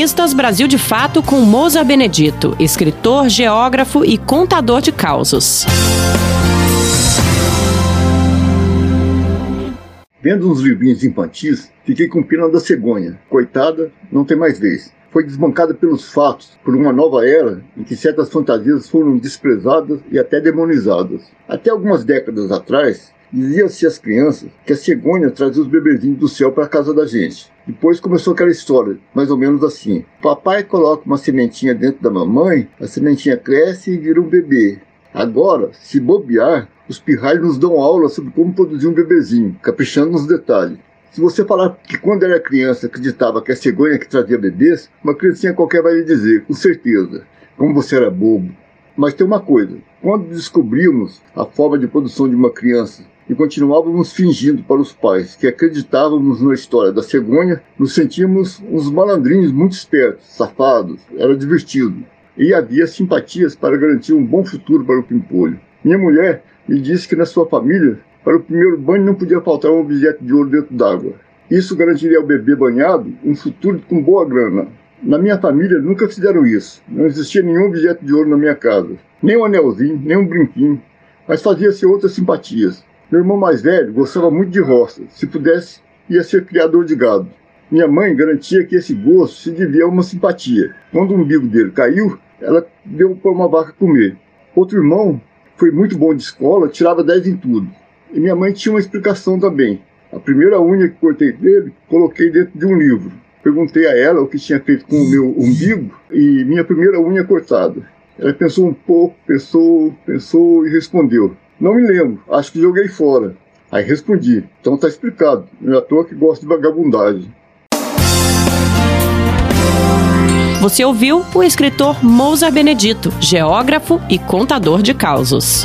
Colunistas Brasil de Fato com Moza Benedito, escritor, geógrafo e contador de causos. Vendo uns livrinhos infantis, fiquei com pena da cegonha. Coitada, não tem mais vez. Foi desbancada pelos fatos, por uma nova era em que certas fantasias foram desprezadas e até demonizadas. Até algumas décadas atrás, dizia-se às crianças que a cegonha trazia os bebezinhos do céu para a casa da gente. Depois começou aquela história, mais ou menos assim: papai coloca uma sementinha dentro da mamãe, a sementinha cresce e vira um bebê. Agora, se bobear, os pirralhos nos dão aula sobre como produzir um bebezinho, caprichando nos detalhes. Se você falar que quando era criança acreditava que a cegonha que trazia bebês, uma criancinha qualquer vai lhe dizer, com certeza, como você era bobo. Mas tem uma coisa, quando descobrimos a forma de produção de uma criança e continuávamos fingindo para os pais que acreditávamos na história da cegonha, nos sentíamos uns malandrinhos muito espertos, safados, era divertido. E havia simpatias para garantir um bom futuro para o pimpolho. Minha mulher me disse que na sua família, para o primeiro banho não podia faltar um objeto de ouro dentro d'água. Isso garantiria ao bebê banhado um futuro com boa grana. Na minha família nunca fizeram isso. Não existia nenhum objeto de ouro na minha casa. Nem um anelzinho, nem um brinquinho. Mas fazia-se outras simpatias. Meu irmão mais velho gostava muito de roça. Se pudesse, ia ser criador de gado. Minha mãe garantia que esse gosto se devia a uma simpatia. Quando o umbigo dele caiu, ela deu para uma vaca comer. Outro irmão foi muito bom de escola, tirava 10 em tudo. E minha mãe tinha uma explicação também. A primeira unha que cortei dele, coloquei dentro de um livro. Perguntei a ela o que tinha feito com o meu umbigo e minha primeira unha cortada. Ela pensou um pouco, pensou, pensou e respondeu: Não me lembro, acho que joguei fora. Aí respondi: Então tá explicado, não é à toa que gosto de vagabundagem. Você ouviu o escritor Mousa Benedito, geógrafo e contador de causos.